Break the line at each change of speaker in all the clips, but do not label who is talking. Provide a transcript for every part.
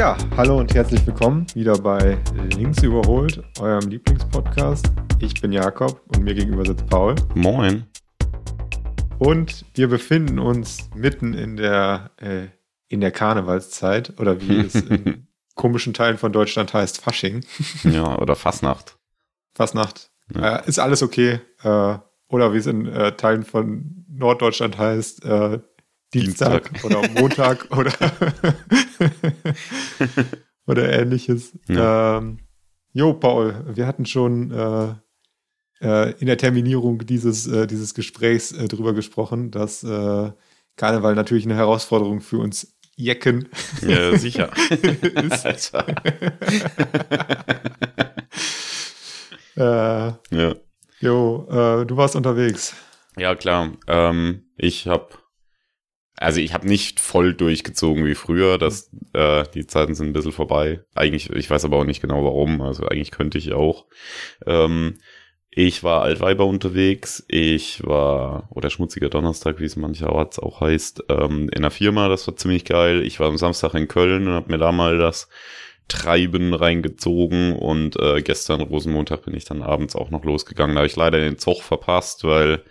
Ja, hallo und herzlich willkommen wieder bei Links überholt, eurem Lieblingspodcast. Ich bin Jakob und mir gegenüber sitzt Paul.
Moin.
Und wir befinden uns mitten in der, äh, in der Karnevalszeit oder wie es in komischen Teilen von Deutschland heißt, Fasching.
Ja, oder Fasnacht.
Fasnacht. Ja. Äh, ist alles okay. Äh, oder wie es in äh, Teilen von Norddeutschland heißt, äh, Dienstag, Dienstag, oder Montag oder, oder ähnliches. Ja. Ähm, jo, Paul, wir hatten schon äh, äh, in der Terminierung dieses, äh, dieses Gesprächs äh, darüber gesprochen, dass äh, Karneval natürlich eine Herausforderung für uns Jecken.
Ja, sicher. ist.
äh, ja. Jo, du warst unterwegs.
Ja, klar. Ähm, ich habe also ich habe nicht voll durchgezogen wie früher. Das, äh, die Zeiten sind ein bisschen vorbei. Eigentlich, ich weiß aber auch nicht genau warum. Also eigentlich könnte ich auch. Ähm, ich war Altweiber unterwegs. Ich war, oder Schmutziger Donnerstag, wie es mancherorts auch heißt, ähm, in einer Firma. Das war ziemlich geil. Ich war am Samstag in Köln und habe mir da mal das Treiben reingezogen. Und äh, gestern, Rosenmontag, bin ich dann abends auch noch losgegangen. Da habe ich leider den Zug verpasst, weil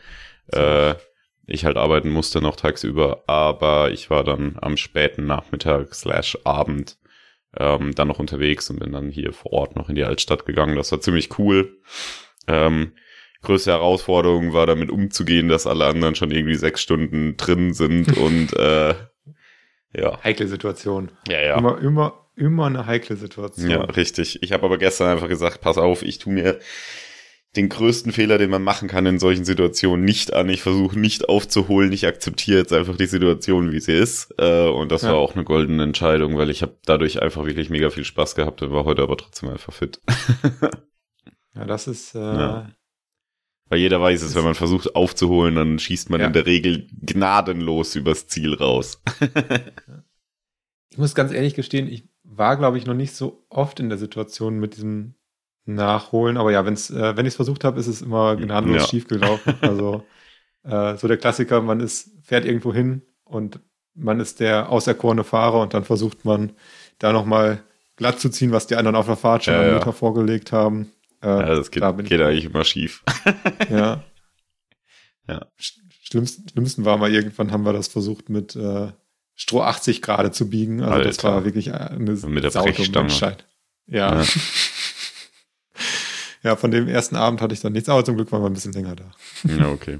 äh, ich halt arbeiten musste noch tagsüber, aber ich war dann am späten Nachmittag slash Abend ähm, dann noch unterwegs und bin dann hier vor Ort noch in die Altstadt gegangen. Das war ziemlich cool. Ähm, größte Herausforderung war damit umzugehen, dass alle anderen schon irgendwie sechs Stunden drin sind und äh, ja.
Heikle Situation.
Ja, ja.
Immer, immer, immer eine heikle Situation.
Ja, richtig. Ich habe aber gestern einfach gesagt, pass auf, ich tu mir den größten Fehler, den man machen kann in solchen Situationen, nicht an. Ich versuche nicht aufzuholen. Ich akzeptiere jetzt einfach die Situation, wie sie ist. Äh, und das ja. war auch eine goldene Entscheidung, weil ich habe dadurch einfach wirklich mega viel Spaß gehabt und war heute aber trotzdem einfach fit.
ja, das ist. Äh, ja.
Weil jeder weiß es, wenn man versucht aufzuholen, dann schießt man ja. in der Regel gnadenlos übers Ziel raus.
ich muss ganz ehrlich gestehen, ich war, glaube ich, noch nicht so oft in der Situation mit diesem nachholen. Aber ja, wenn's, äh, wenn ich es versucht habe, ist es immer gnadenlos ja. schief gelaufen. Also äh, so der Klassiker, man ist, fährt irgendwo hin und man ist der auserkorene Fahrer und dann versucht man da nochmal glatt zu ziehen, was die anderen auf der Fahrt schon ja, Meter vorgelegt haben.
Äh, ja, das geht, da geht eigentlich immer schief.
ja. ja. Schlimmsten, schlimmsten war mal irgendwann haben wir das versucht mit äh, Stroh 80 gerade zu biegen. Also Alter. das war wirklich eine
mit der
Ja. ja. Ja, von dem ersten Abend hatte ich dann nichts, aber zum Glück waren wir ein bisschen länger da.
Ja, okay.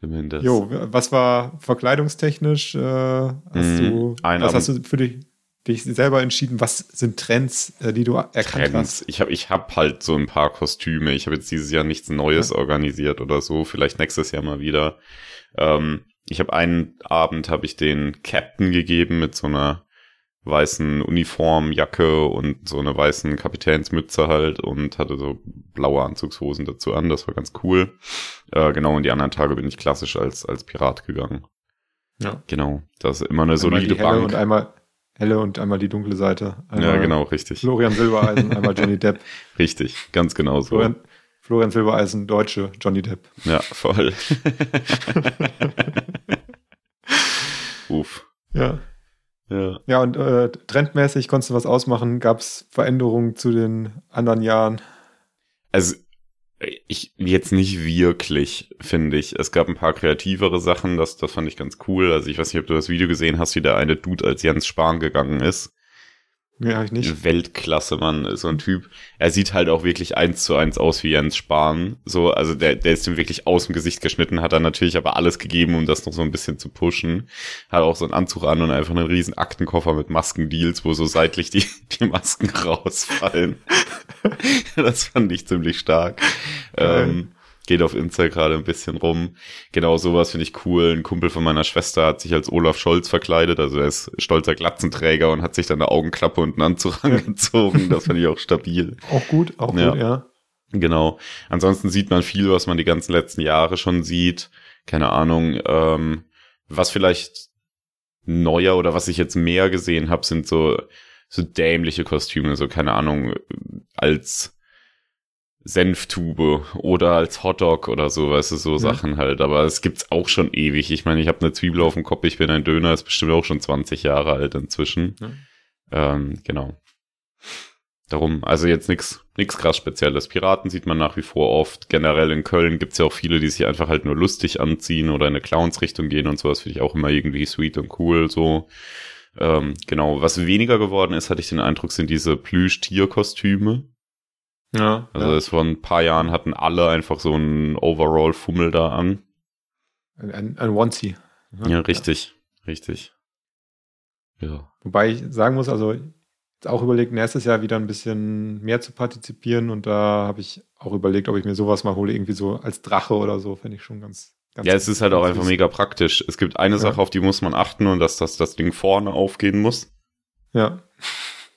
Immerhin das.
Jo, was war verkleidungstechnisch? Äh, hast mm, du, was Abend. hast du für dich, dich selber entschieden? Was sind Trends, äh, die du erkannt Trends. hast?
Ich habe ich hab halt so ein paar Kostüme. Ich habe jetzt dieses Jahr nichts Neues ja. organisiert oder so. Vielleicht nächstes Jahr mal wieder. Ähm, ich habe einen Abend habe ich den Captain gegeben mit so einer weißen Uniformjacke und so eine weißen Kapitänsmütze halt und hatte so blaue Anzugshosen dazu an. Das war ganz cool. Äh, genau, und die anderen Tage bin ich klassisch als, als Pirat gegangen. Ja. Genau. Das ist immer eine einmal solide Bank.
Und einmal helle und einmal die dunkle Seite.
Einmal ja, genau, richtig.
Florian Silbereisen, einmal Johnny Depp.
Richtig, ganz genau so.
Florian, Florian Silbereisen, Deutsche, Johnny Depp.
Ja, voll.
Uff. Ja. Ja, ja und äh, trendmäßig konntest du was ausmachen? Gab es Veränderungen zu den anderen Jahren?
Also ich jetzt nicht wirklich, finde ich. Es gab ein paar kreativere Sachen, das, das fand ich ganz cool. Also ich weiß nicht, ob du das Video gesehen hast, wie der eine Dude als Jens Spahn gegangen ist.
Ja, ich nicht.
Weltklasse, Mann, so ein Typ. Er sieht halt auch wirklich eins zu eins aus wie Jens Spahn. So, also der, der ist ihm wirklich aus dem Gesicht geschnitten, hat er natürlich aber alles gegeben, um das noch so ein bisschen zu pushen. Hat auch so einen Anzug an und einfach einen riesen Aktenkoffer mit Maskendeals, wo so seitlich die, die Masken rausfallen. das fand ich ziemlich stark. Ähm, geht auf Insta gerade ein bisschen rum. Genau sowas finde ich cool. Ein Kumpel von meiner Schwester hat sich als Olaf Scholz verkleidet, also er ist stolzer Glatzenträger und hat sich dann eine Augenklappe und einen Anzug angezogen. Das finde ich auch stabil.
Auch gut, auch ja. gut, ja.
Genau. Ansonsten sieht man viel, was man die ganzen letzten Jahre schon sieht. Keine Ahnung, ähm, was vielleicht neuer oder was ich jetzt mehr gesehen habe, sind so so dämliche Kostüme, so keine Ahnung, als Senftube oder als Hotdog oder so, weißt du, so ja. Sachen halt. Aber es gibt's auch schon ewig. Ich meine, ich habe eine Zwiebel auf dem Kopf, ich bin ein Döner, ist bestimmt auch schon 20 Jahre alt inzwischen. Ja. Ähm, genau. Darum, also jetzt nichts nix krass Spezielles. Piraten sieht man nach wie vor oft. Generell in Köln gibt's ja auch viele, die sich einfach halt nur lustig anziehen oder in eine Clowns-Richtung gehen und sowas finde ich auch immer irgendwie sweet und cool. So, ähm, genau. Was weniger geworden ist, hatte ich den Eindruck, sind diese Plüsch-Tier-Kostüme. Ja. Also ja. es vor ein paar Jahren hatten alle einfach so einen Overall-Fummel da an.
Ein, ein, ein Onesie.
Ja, ja richtig, richtig.
Ja. Wobei ich sagen muss, also auch überlegt, nächstes Jahr wieder ein bisschen mehr zu partizipieren und da habe ich auch überlegt, ob ich mir sowas mal hole, irgendwie so als Drache oder so, fände ich schon ganz. ganz
ja, es ist halt auch einfach mega praktisch. Es gibt eine ja. Sache, auf die muss man achten und dass das, das Ding vorne aufgehen muss.
Ja.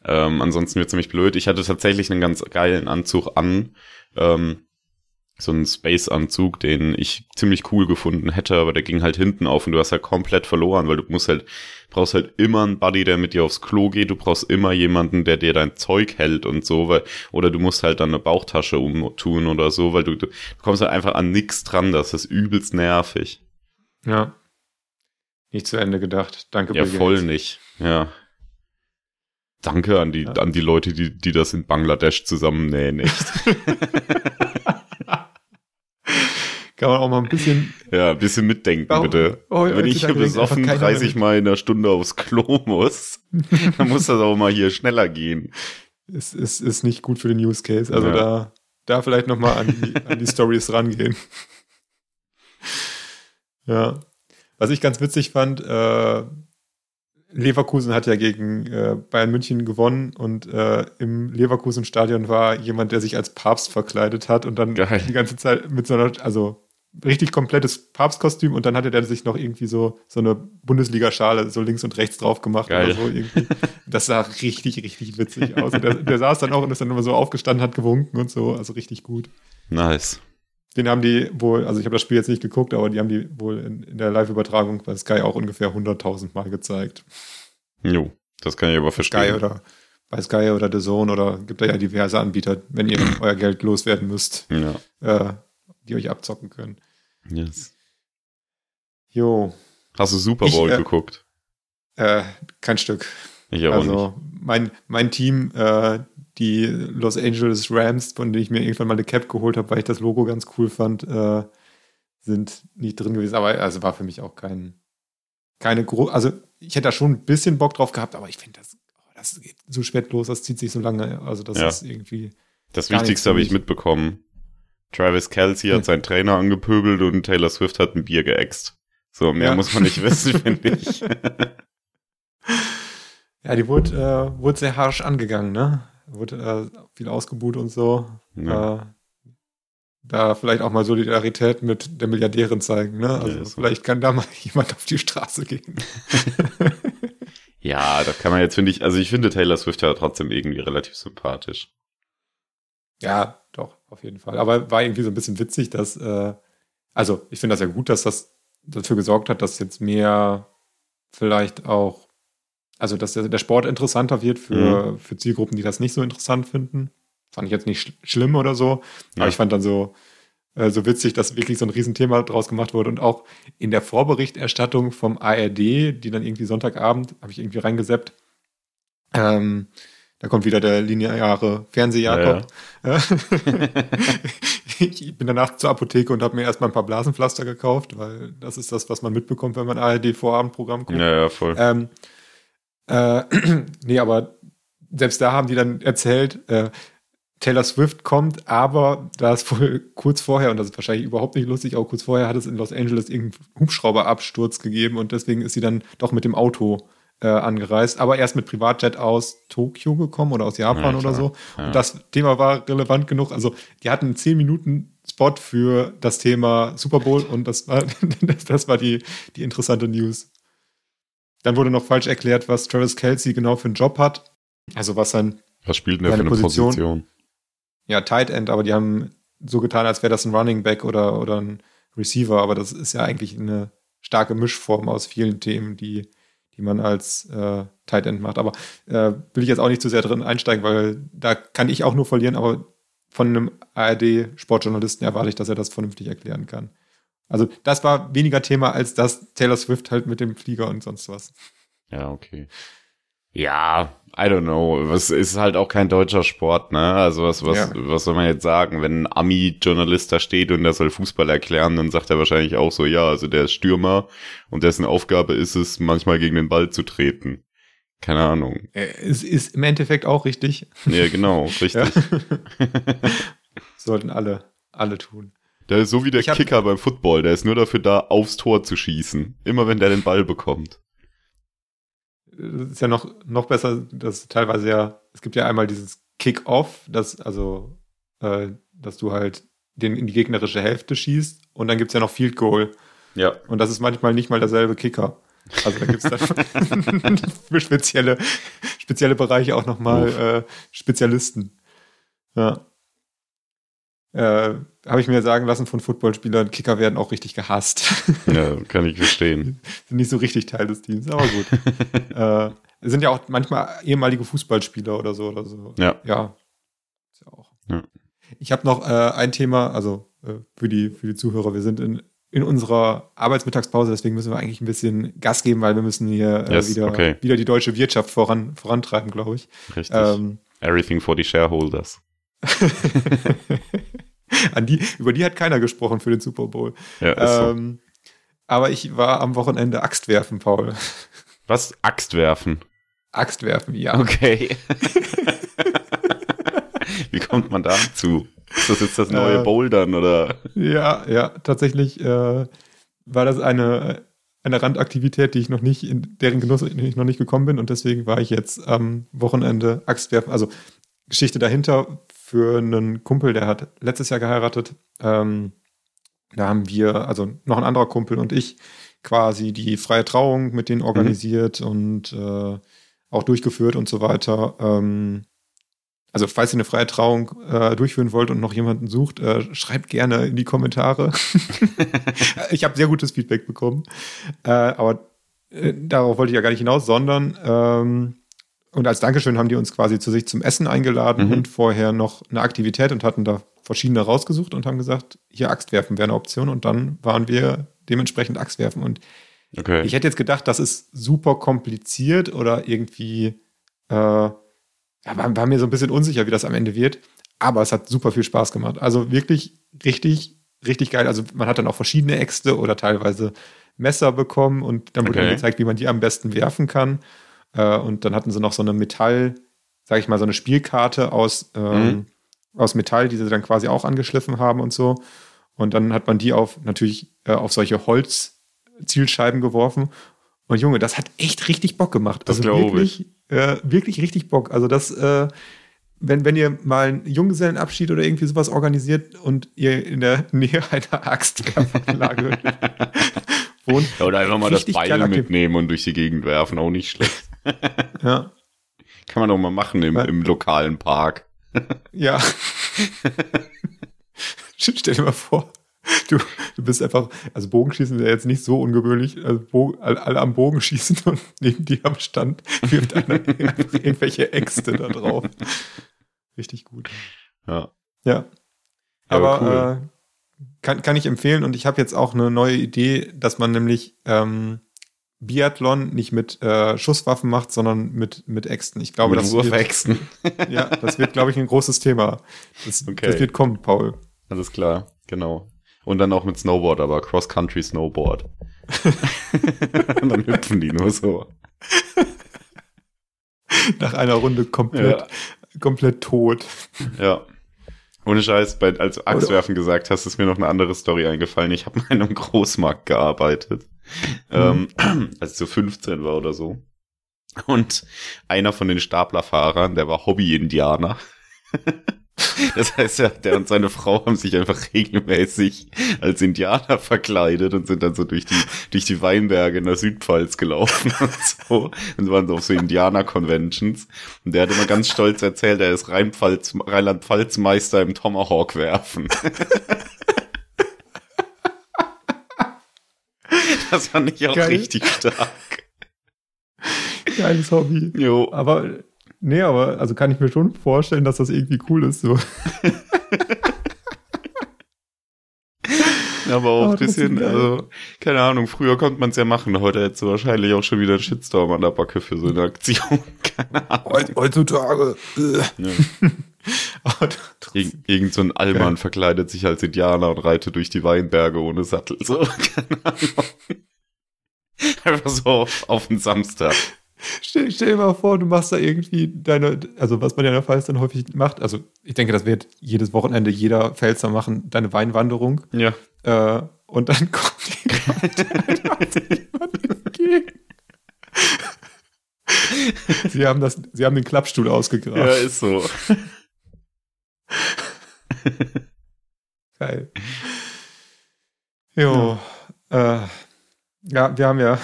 Ähm, ansonsten wird es nämlich blöd. Ich hatte tatsächlich einen ganz geilen Anzug an. Ähm, so einen Space-Anzug, den ich ziemlich cool gefunden hätte, aber der ging halt hinten auf und du hast halt komplett verloren, weil du musst halt, brauchst halt immer einen Buddy, der mit dir aufs Klo geht, du brauchst immer jemanden, der dir dein Zeug hält und so, weil, oder du musst halt dann eine Bauchtasche umtun oder so, weil du, du, kommst halt einfach an nichts dran, das ist übelst nervig.
Ja. Nicht zu Ende gedacht. Danke,
Ja, voll Gates. nicht. Ja. Danke an die, ja. an die Leute, die, die das in Bangladesch zusammennähen, echt.
Kann man auch mal ein bisschen.
Ja, ein bisschen mitdenken, warum, bitte. Oh, Wenn ich hier besoffen 30 Mal in einer Stunde aufs Klo muss, dann muss das auch mal hier schneller gehen.
Es ist, ist nicht gut für den Use Case. Also ja. da, da vielleicht nochmal an die, an die Stories rangehen. ja. Was ich ganz witzig fand, äh, Leverkusen hat ja gegen äh, Bayern München gewonnen und äh, im Leverkusen-Stadion war jemand, der sich als Papst verkleidet hat und dann Geil. die ganze Zeit mit so einer, also richtig komplettes Papstkostüm und dann hatte der sich noch irgendwie so, so eine Bundesliga-Schale so links und rechts drauf gemacht Geil. oder so irgendwie. Das sah richtig, richtig witzig aus. Und der, der saß dann auch und ist dann immer so aufgestanden, hat gewunken und so. Also richtig gut.
Nice.
Den haben die wohl, also ich habe das Spiel jetzt nicht geguckt, aber die haben die wohl in, in der Live-Übertragung bei Sky auch ungefähr 100.000 Mal gezeigt.
Jo, das kann ich aber verstehen.
Sky oder bei Sky oder The Zone oder gibt da ja diverse Anbieter, wenn ihr euer Geld loswerden müsst, ja. äh, die euch abzocken können.
Yes.
Jo.
Hast du Super Bowl ich, äh, geguckt?
Äh, kein Stück.
Ich auch also,
nicht. Mein, mein Team, äh, die Los Angeles Rams, von denen ich mir irgendwann mal eine Cap geholt habe, weil ich das Logo ganz cool fand, äh, sind nicht drin gewesen. Aber also war für mich auch kein, keine große, also ich hätte da schon ein bisschen Bock drauf gehabt, aber ich finde das, oh, das geht so spät los, das zieht sich so lange. Also das ja. ist irgendwie.
Das Wichtigste habe ich mitbekommen. Travis Kelsey hat seinen Trainer angepöbelt und Taylor Swift hat ein Bier geäxt. So, mehr ja. muss man nicht wissen, finde ich.
Ja, die wurde, äh, wurde sehr harsch angegangen, ne? Wurde äh, viel ausgebuht und so. Ja. Äh, da vielleicht auch mal Solidarität mit der Milliardärin zeigen, ne? Also ja, vielleicht kann da mal jemand auf die Straße gehen.
ja, da kann man jetzt, finde ich, also ich finde Taylor Swift ja trotzdem irgendwie relativ sympathisch.
Ja, doch, auf jeden Fall. Aber war irgendwie so ein bisschen witzig, dass, äh, also ich finde das ja gut, dass das dafür gesorgt hat, dass jetzt mehr vielleicht auch, also dass der, der Sport interessanter wird für, mhm. für Zielgruppen, die das nicht so interessant finden. Fand ich jetzt nicht sch schlimm oder so, ja. aber ich fand dann so, äh, so witzig, dass wirklich so ein Riesenthema draus gemacht wurde und auch in der Vorberichterstattung vom ARD, die dann irgendwie Sonntagabend, habe ich irgendwie reingeseppt, ähm, da kommt wieder der lineare Fernsehjakob. Ja, ja. ich bin danach zur Apotheke und habe mir erstmal ein paar Blasenpflaster gekauft, weil das ist das, was man mitbekommt, wenn man ARD-Vorabendprogramm
guckt. Ja, ja, voll.
Ähm, äh, nee, aber selbst da haben die dann erzählt, äh, Taylor Swift kommt, aber da ist wohl kurz vorher, und das ist wahrscheinlich überhaupt nicht lustig, auch kurz vorher hat es in Los Angeles irgendeinen Hubschrauberabsturz gegeben und deswegen ist sie dann doch mit dem Auto äh, angereist, aber erst mit Privatjet aus Tokio gekommen oder aus Japan ja, oder so. Ja. Und das Thema war relevant genug. Also die hatten einen 10 Minuten Spot für das Thema Super Bowl und das war, das war die, die interessante News. Dann wurde noch falsch erklärt, was Travis Kelsey genau für einen Job hat. Also was sein
Was spielt denn der für eine Position? Position?
Ja, Tight End, aber die haben so getan, als wäre das ein Running Back oder, oder ein Receiver, aber das ist ja eigentlich eine starke Mischform aus vielen Themen, die die man als äh, Tight End macht. Aber äh, will ich jetzt auch nicht zu sehr drin einsteigen, weil da kann ich auch nur verlieren, aber von einem ARD-Sportjournalisten erwarte ich, dass er das vernünftig erklären kann. Also das war weniger Thema als das Taylor Swift halt mit dem Flieger und sonst was.
Ja, okay. Ja, I don't know. Was ist halt auch kein deutscher Sport, ne? Also was, was,
Ja.
was soll man jetzt sagen? Wenn ein Ami-Journalist da steht und der soll Fußball erklären, dann sagt er wahrscheinlich auch so, ja, also der ist Stürmer und dessen Aufgabe ist es, manchmal gegen den Ball zu treten. Keine Ahnung.
Äh, Es ist im Endeffekt auch richtig.
Ja, genau, richtig.
Ja. Sollten alle, alle tun.
Der ist so wie der
hab-
Kicker beim Football, der ist nur dafür da, aufs Tor zu schießen. Immer wenn der den Ball bekommt.
Es ist ja noch, noch besser, dass teilweise ja, es gibt ja einmal dieses Kick-Off, das, also, äh, dass du halt den in die gegnerische Hälfte schießt und dann gibt's ja noch Field Goal.
Ja.
Und das ist manchmal nicht mal derselbe Kicker. Also da gibt's dann für spezielle, spezielle Bereiche auch nochmal äh, Spezialisten. Ja. Äh, Habe ich mir sagen lassen von Footballspielern, Kicker werden auch richtig gehasst.
Ja, kann ich verstehen.
Sind nicht so richtig Teil des Teams, aber gut. äh, sind ja auch manchmal ehemalige Fußballspieler oder so oder so.
Ja.
Ja. Ist ja auch.
Ja.
Ich habe noch äh, ein Thema, also äh, für, die, für die Zuhörer, wir sind in, in unserer Arbeitsmittagspause, deswegen müssen wir eigentlich ein bisschen Gas geben, weil wir müssen hier äh,
Yes,
wieder,
okay.
wieder die deutsche Wirtschaft voran, vorantreiben, glaube ich.
Richtig.
Ähm,
Everything for the shareholders.
an die, über die hat keiner gesprochen für den Super Bowl.
Ja, ist so.
Ähm, aber ich war am Wochenende Axt werfen, Paul.
Was? Axt werfen.
Axt werfen, ja.
Okay. Wie kommt man dazu? Ist das jetzt das neue
Äh,
Bouldern oder?
Ja, ja, tatsächlich äh, war das eine, eine Randaktivität, die ich noch nicht, in deren Genuss ich noch nicht gekommen bin und deswegen war ich jetzt am Wochenende Axtwerfen. Also Geschichte dahinter für einen Kumpel, der hat letztes Jahr geheiratet. Ähm, da haben wir, also noch ein anderer Kumpel und ich, quasi die freie Trauung mit denen organisiert und äh, auch durchgeführt und so weiter. Ähm, also falls ihr eine freie Trauung äh, durchführen wollt und noch jemanden sucht, äh, schreibt gerne in die Kommentare. ich habe sehr gutes Feedback bekommen. Äh, aber äh, darauf wollte ich ja gar nicht hinaus, sondern ähm, und als Dankeschön haben die uns quasi zu sich zum Essen eingeladen
Mhm.
und vorher noch eine Aktivität und hatten da verschiedene rausgesucht und haben gesagt, hier Axt werfen wäre eine Option und dann waren wir dementsprechend Axt werfen und
Okay.
ich hätte jetzt gedacht, das ist super kompliziert oder irgendwie, äh, ja, war, war mir so ein bisschen unsicher, wie das am Ende wird. Aber es hat super viel Spaß gemacht. Also wirklich richtig, richtig geil. Also man hat dann auch verschiedene Äxte oder teilweise Messer bekommen und dann wurde
Okay.
gezeigt, wie man die am besten werfen kann. Äh, und dann hatten sie noch so eine Metall, sag ich mal, so eine Spielkarte aus, ähm,
Mhm.
aus Metall, die sie dann quasi auch angeschliffen haben und so. Und dann hat man die auf natürlich äh, auf solche Holzzielscheiben geworfen. Und Junge, das hat echt richtig Bock gemacht.
Das
also wirklich, äh, wirklich richtig Bock. Also das, äh, wenn, wenn ihr mal einen Junggesellenabschied oder irgendwie sowas organisiert und ihr in der Nähe einer Axtwerfanlage wohnt,
Ja, oder einfach mal das Beil mitnehmen und durch die Gegend werfen, auch nicht schlecht.
Ja,
Kann man doch mal machen im, im lokalen Park.
ja. Stell dir mal vor, du, du bist einfach, also Bogenschießen ist ja jetzt nicht so ungewöhnlich, also Bogen, alle, alle am Bogen schießen und neben dir am Stand wirft einer irgendwelche Äxte da drauf. Richtig gut.
Ja.
Ja.
Aber
Aber äh, kann, kann ich empfehlen und ich habe jetzt auch eine neue Idee, dass man nämlich ähm, Biathlon nicht mit äh, Schusswaffen macht, sondern mit, mit Äxten. Ich glaube,
Mit
das wird,
Wurfäxten.
ja, das wird, glaube ich, ein großes Thema. Das,
Okay.
das wird kommen, Paul.
Alles klar, genau. Und dann auch mit Snowboard, aber Cross-Country Snowboard. dann hüpfen die nur so.
Nach einer Runde komplett, komplett tot.
Ja. Ohne Scheiß, bei, als du Axtwerfen gesagt hast, ist mir noch eine andere Story eingefallen. Ich habe in einem Großmarkt gearbeitet, ähm, als ich so 15 war oder so. Und einer von den Staplerfahrern, der war Hobby-Indianer. Das heißt, ja, der und seine Frau haben sich einfach regelmäßig als Indianer verkleidet und sind dann so durch die, durch die Weinberge in der Südpfalz gelaufen und so. Und waren so auf so Indianer-Conventions. Und der hat immer ganz stolz erzählt, er ist Rheinland-Pfalz-Meister im Tomahawk-Werfen. das fand ich auch
Geil.
richtig stark.
Geiles Hobby.
Jo.
Aber, nee, aber, also kann ich mir schon vorstellen, dass das irgendwie cool ist, so.
Aber auch ein bisschen, also, keine Ahnung, früher konnte man es ja machen, heute hättest du wahrscheinlich auch schon wieder einen Shitstorm an der Backe für so eine Aktion.
Keine Ahnung. Heutzutage. Ja.
Ir irgend so ein Allmann okay. verkleidet sich als Indianer und reitet durch die Weinberge ohne Sattel. So, keine Ahnung. Einfach so auf, auf den Samstag.
Stell, stell, dir mal vor, du machst da irgendwie deine, also was man ja in der Pfalz dann häufig macht, also ich denke, das wird jedes Wochenende jeder Pfälzer machen, deine Weinwanderung.
Ja.
Äh, und dann kommt jemand entgegen. Sie haben, das, sie haben den Klappstuhl ausgegraben.
Ja, ist so.
Geil. Jo. Ja. Äh, ja, wir haben ja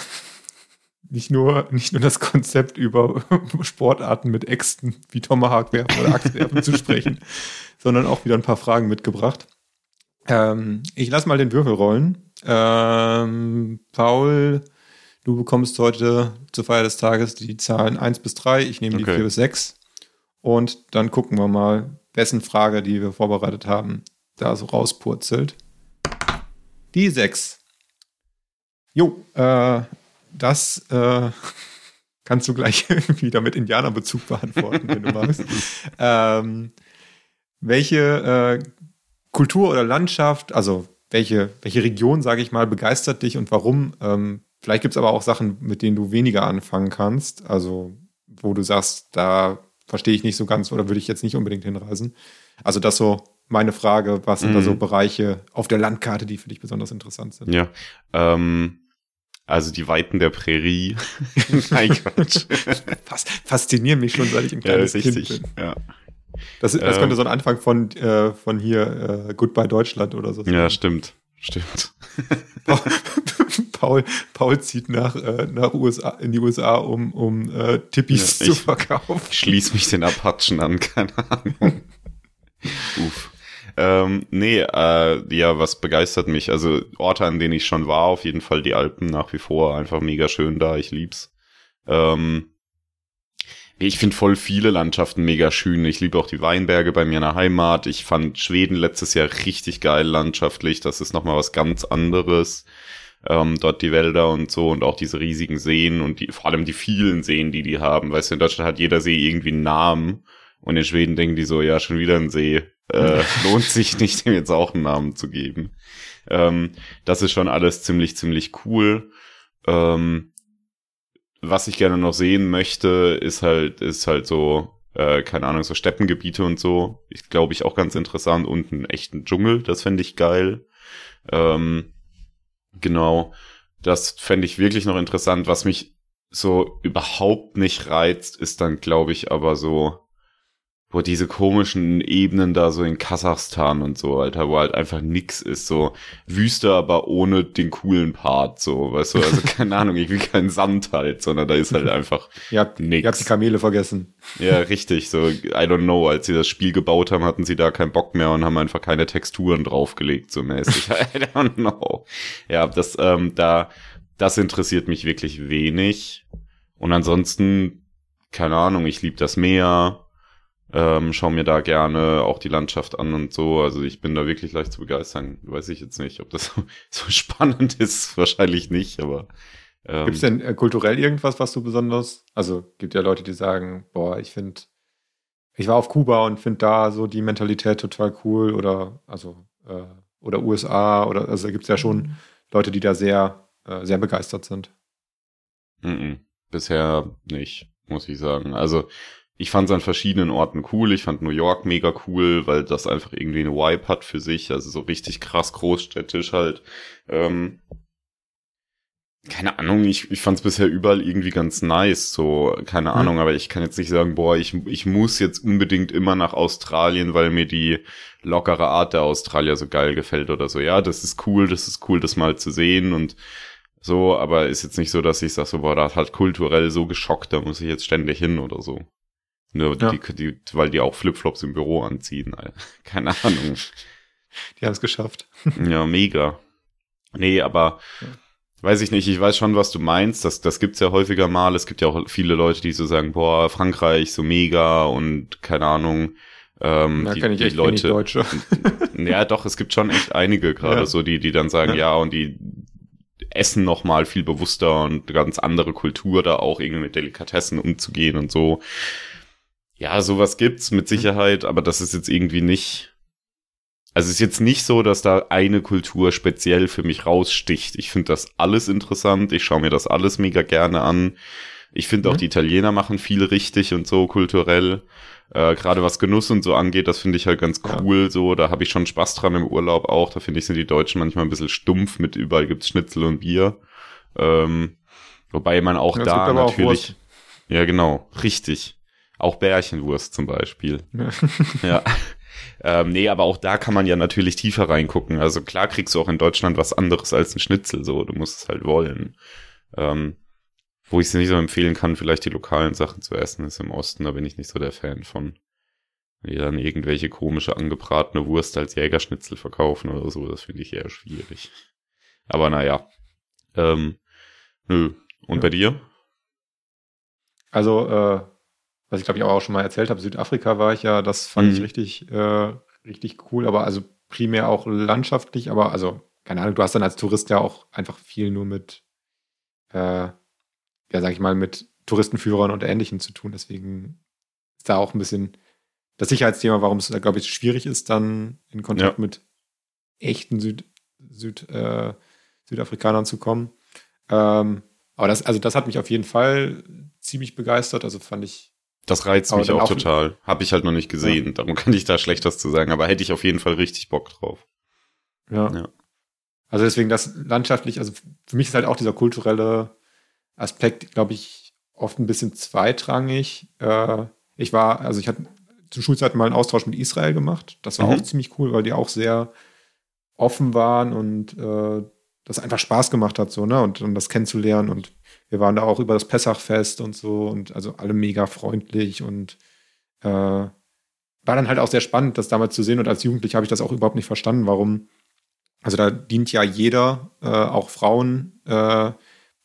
nicht nur, nicht nur das Konzept über Sportarten mit Äxten wie Tomahawk werfen oder Axtwerfen zu sprechen, sondern auch wieder ein paar Fragen mitgebracht. Ähm, ich lasse mal den Würfel rollen. Ähm, Paul, du bekommst heute zur Feier des Tages die Zahlen 1 bis 3. Ich nehme die okay. 4 bis 6. Und dann gucken wir mal, wessen Frage, die wir vorbereitet haben, da so rauspurzelt. Die 6. Jo, äh, das äh, kannst du gleich wieder mit Indianerbezug beantworten, wenn du magst. ähm, welche äh, Kultur oder Landschaft, also welche, welche Region, sage ich mal, begeistert dich und warum? Ähm, vielleicht gibt es aber auch Sachen, mit denen du weniger anfangen kannst, also wo du sagst, da verstehe ich nicht so ganz oder würde ich jetzt nicht unbedingt hinreisen. Also das so meine Frage, was sind mm. da so mhm. Bereiche auf der Landkarte, die für dich besonders interessant sind?
Ja, ähm, also die Weiten der Prärie. Nein,
Quatsch. Fas faszinieren mich schon, seit ich ein kleines ja, Kind bin. Ja. Das, das ähm, könnte so ein Anfang von, äh, von hier äh, Goodbye Deutschland oder so
sein. Ja, stimmt. Stimmt.
Paul, Paul zieht nach, äh, nach USA, in die USA, um, um äh, Tippis ja, zu verkaufen.
Ich schließe mich den Apachen an, keine Ahnung. Uff. Ähm, nee, äh, ja, was begeistert mich? Also Orte, an denen ich schon war, auf jeden Fall die Alpen nach wie vor einfach mega schön da, ich lieb's. Ähm, ich finde voll viele Landschaften mega schön. Ich liebe auch die Weinberge bei mir in der Heimat. Ich fand Schweden letztes Jahr richtig geil landschaftlich. Das ist nochmal was ganz anderes. Ähm, dort die Wälder und so und auch diese riesigen Seen und die, vor allem die vielen Seen, die die haben. Weißt du, in Deutschland hat jeder See irgendwie einen Namen und in Schweden denken die so, ja, schon wieder ein See. Äh, lohnt sich nicht, dem jetzt auch einen Namen zu geben. Ähm, das ist schon alles ziemlich, ziemlich cool. Ähm, was ich gerne noch sehen möchte, ist halt, ist halt so, äh, keine Ahnung, so Steppengebiete und so. Ich glaube ich auch ganz interessant und einen echten Dschungel, das fände ich geil. Ähm, genau, das fände ich wirklich noch interessant. Was mich so überhaupt nicht reizt, ist dann, glaube ich, aber so wo diese komischen Ebenen da so in Kasachstan und so, Alter, wo halt einfach nix ist, so Wüste, aber ohne den coolen Part, so, weißt du, also keine Ahnung, ich will keinen Sand halt, sondern da ist halt einfach
habt, nix. Ihr habt die Kamele vergessen.
Ja, richtig, so, I don't know, als sie das Spiel gebaut haben, hatten sie da keinen Bock mehr und haben einfach keine Texturen draufgelegt, so mäßig, I don't know. Ja, das, ähm, da, das interessiert mich wirklich wenig und ansonsten, keine Ahnung, ich liebe das Meer, ähm, schau mir da gerne auch die Landschaft an und so. Also ich bin da wirklich leicht zu begeistern. Weiß ich jetzt nicht, ob das so spannend ist. Wahrscheinlich nicht, aber.
Ähm, gibt es denn äh, kulturell irgendwas, was du besonders. Also gibt ja Leute, die sagen, boah, ich finde, ich war auf Kuba und finde da so die Mentalität total cool oder also äh, oder USA oder also gibt es ja schon. Leute, die da sehr, äh, sehr begeistert sind.
Mm -mm. Bisher nicht, muss ich sagen. Also ich fand es an verschiedenen Orten cool. Ich fand New York mega cool, weil das einfach irgendwie eine Vibe hat für sich. Also so richtig krass großstädtisch halt. Ähm, keine Ahnung, ich, ich fand es bisher überall irgendwie ganz nice, so, keine mhm. Ahnung, aber ich kann jetzt nicht sagen, boah, ich, ich muss jetzt unbedingt immer nach Australien, weil mir die lockere Art der Australier so geil gefällt oder so. Ja, das ist cool, das ist cool, das mal zu sehen und so, aber ist jetzt nicht so, dass ich sag so, boah, das hat kulturell so geschockt, da muss ich jetzt ständig hin oder so. Nur ja. die, die, weil die auch Flipflops im Büro anziehen. Keine Ahnung.
Die haben es geschafft.
Ja, mega. Nee, aber ja. weiß ich nicht, ich weiß schon, was du meinst. Das, das gibt's ja häufiger mal. Es gibt ja auch viele Leute, die so sagen, boah, Frankreich so mega und keine Ahnung. Ähm,
da
die,
ich
die
echt
Leute,
Deutsche.
ja, doch, es gibt schon echt einige gerade
Ja.
so, die, die dann sagen, ja.
Ja.
und die essen noch mal viel bewusster und ganz andere Kultur da auch irgendwie mit Delikatessen umzugehen und so. Ja, sowas gibt's mit Sicherheit, aber das ist jetzt irgendwie nicht, also es ist jetzt nicht so, dass da eine Kultur speziell für mich raussticht. Ich finde das alles interessant, ich schaue mir das alles mega gerne an. Ich finde auch
Mhm.
die Italiener machen viel richtig und so kulturell. Äh, Gerade was Genuss und so angeht, das finde ich halt ganz
Ja.
cool. So, da habe ich schon Spaß dran im Urlaub auch. Da finde ich, sind die Deutschen manchmal ein bisschen stumpf mit überall gibt's Schnitzel und Bier. Ähm, wobei man auch
Ja,
da
auch
natürlich.
Wurst.
ja, genau, richtig. Auch Bärchenwurst zum Beispiel.
Ja.
Ja. ähm, nee, aber auch da kann man ja natürlich tiefer reingucken. Also klar kriegst du auch in Deutschland was anderes als ein Schnitzel, so. Du musst es halt wollen. Ähm, wo ich es nicht so empfehlen kann, vielleicht die lokalen Sachen zu essen, ist im Osten, da bin ich nicht so der Fan von. Die dann irgendwelche komische angebratene Wurst als Jägerschnitzel verkaufen oder so, das finde ich eher schwierig. Aber naja. Ähm, nö. Und
Ja.
bei dir?
Also, äh, was ich glaube ich auch schon mal erzählt habe, Südafrika war ich ja, das fand
Mhm.
ich richtig, äh, richtig cool, aber also primär auch landschaftlich, aber also, keine Ahnung, du hast dann als Tourist ja auch einfach viel nur mit, äh, ja, sag ich mal, mit Touristenführern und Ähnlichem zu tun. Deswegen ist da auch ein bisschen das Sicherheitsthema, warum es, glaube ich, schwierig ist, dann in Kontakt
Ja.
mit echten Süd, Süd, äh, Südafrikanern zu kommen. Ähm, aber das, also das hat mich auf jeden Fall ziemlich begeistert. Also fand ich,
Das reizt
Aber
mich auch
auch-
total. Habe ich halt noch nicht gesehen. Darum kann ich da schlecht was zu sagen. Aber hätte ich auf jeden Fall richtig Bock drauf.
ja.
Ja.
Also deswegen das landschaftlich, also für mich ist halt auch dieser kulturelle Aspekt, glaube ich, oft ein bisschen zweitrangig. Äh, ich war, also ich hatte zur Schulzeit mal einen Austausch mit Israel gemacht. Das war
Mhm.
auch ziemlich cool, weil die auch sehr offen waren und äh, das einfach Spaß gemacht hat, so, ne? Und, und das kennenzulernen. Und wir waren da auch über das Pessachfest und so und also alle mega freundlich und äh, war dann halt auch sehr spannend, das damals zu sehen. Und als Jugendlicher habe ich das auch überhaupt nicht verstanden, warum. Also da dient ja jeder, äh, auch Frauen äh,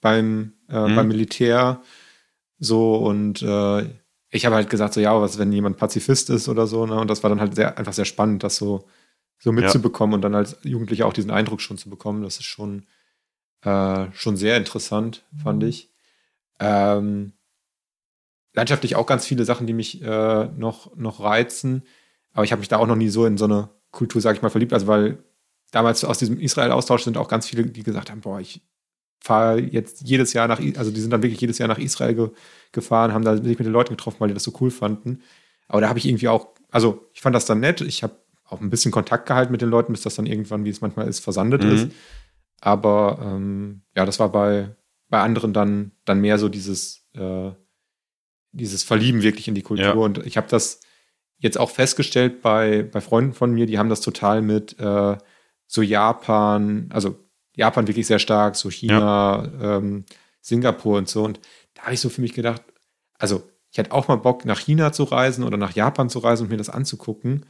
beim, äh,
Mhm.
beim Militär so und äh, ich habe halt gesagt, so ja, was, wenn jemand Pazifist ist oder so, ne? Und das war dann halt sehr, einfach sehr spannend, das so, so mitzubekommen und dann als Jugendlicher auch diesen Eindruck schon zu bekommen. Das ist schon, äh, schon sehr interessant, fand ich. Ähm, landschaftlich auch ganz viele Sachen, die mich äh, noch, noch reizen. Aber ich habe mich da auch noch nie so in so eine Kultur, sage ich mal, verliebt. Also weil damals aus diesem Israel-Austausch sind auch ganz viele, die gesagt haben, boah, ich fahre jetzt jedes Jahr nach, also die sind dann wirklich jedes Jahr nach Israel ge gefahren, haben da sich mit den Leuten getroffen, weil die das so cool fanden. Aber da habe ich irgendwie auch, also ich fand das dann nett. Ich habe auch ein bisschen Kontakt gehalten mit den Leuten, bis das dann irgendwann, wie es manchmal ist, versandet
Mhm.
ist. Aber ähm, ja, das war bei, bei anderen dann, dann mehr so dieses, äh, dieses Verlieben wirklich in die Kultur.
Ja.
Und ich habe das jetzt auch festgestellt bei, bei Freunden von mir, die haben das total mit äh, so Japan, also Japan wirklich sehr stark, so China, ähm, Singapur und so. Und da habe ich so für mich gedacht, also ich hätte auch mal Bock, nach China zu reisen oder nach Japan zu reisen und mir das anzugucken.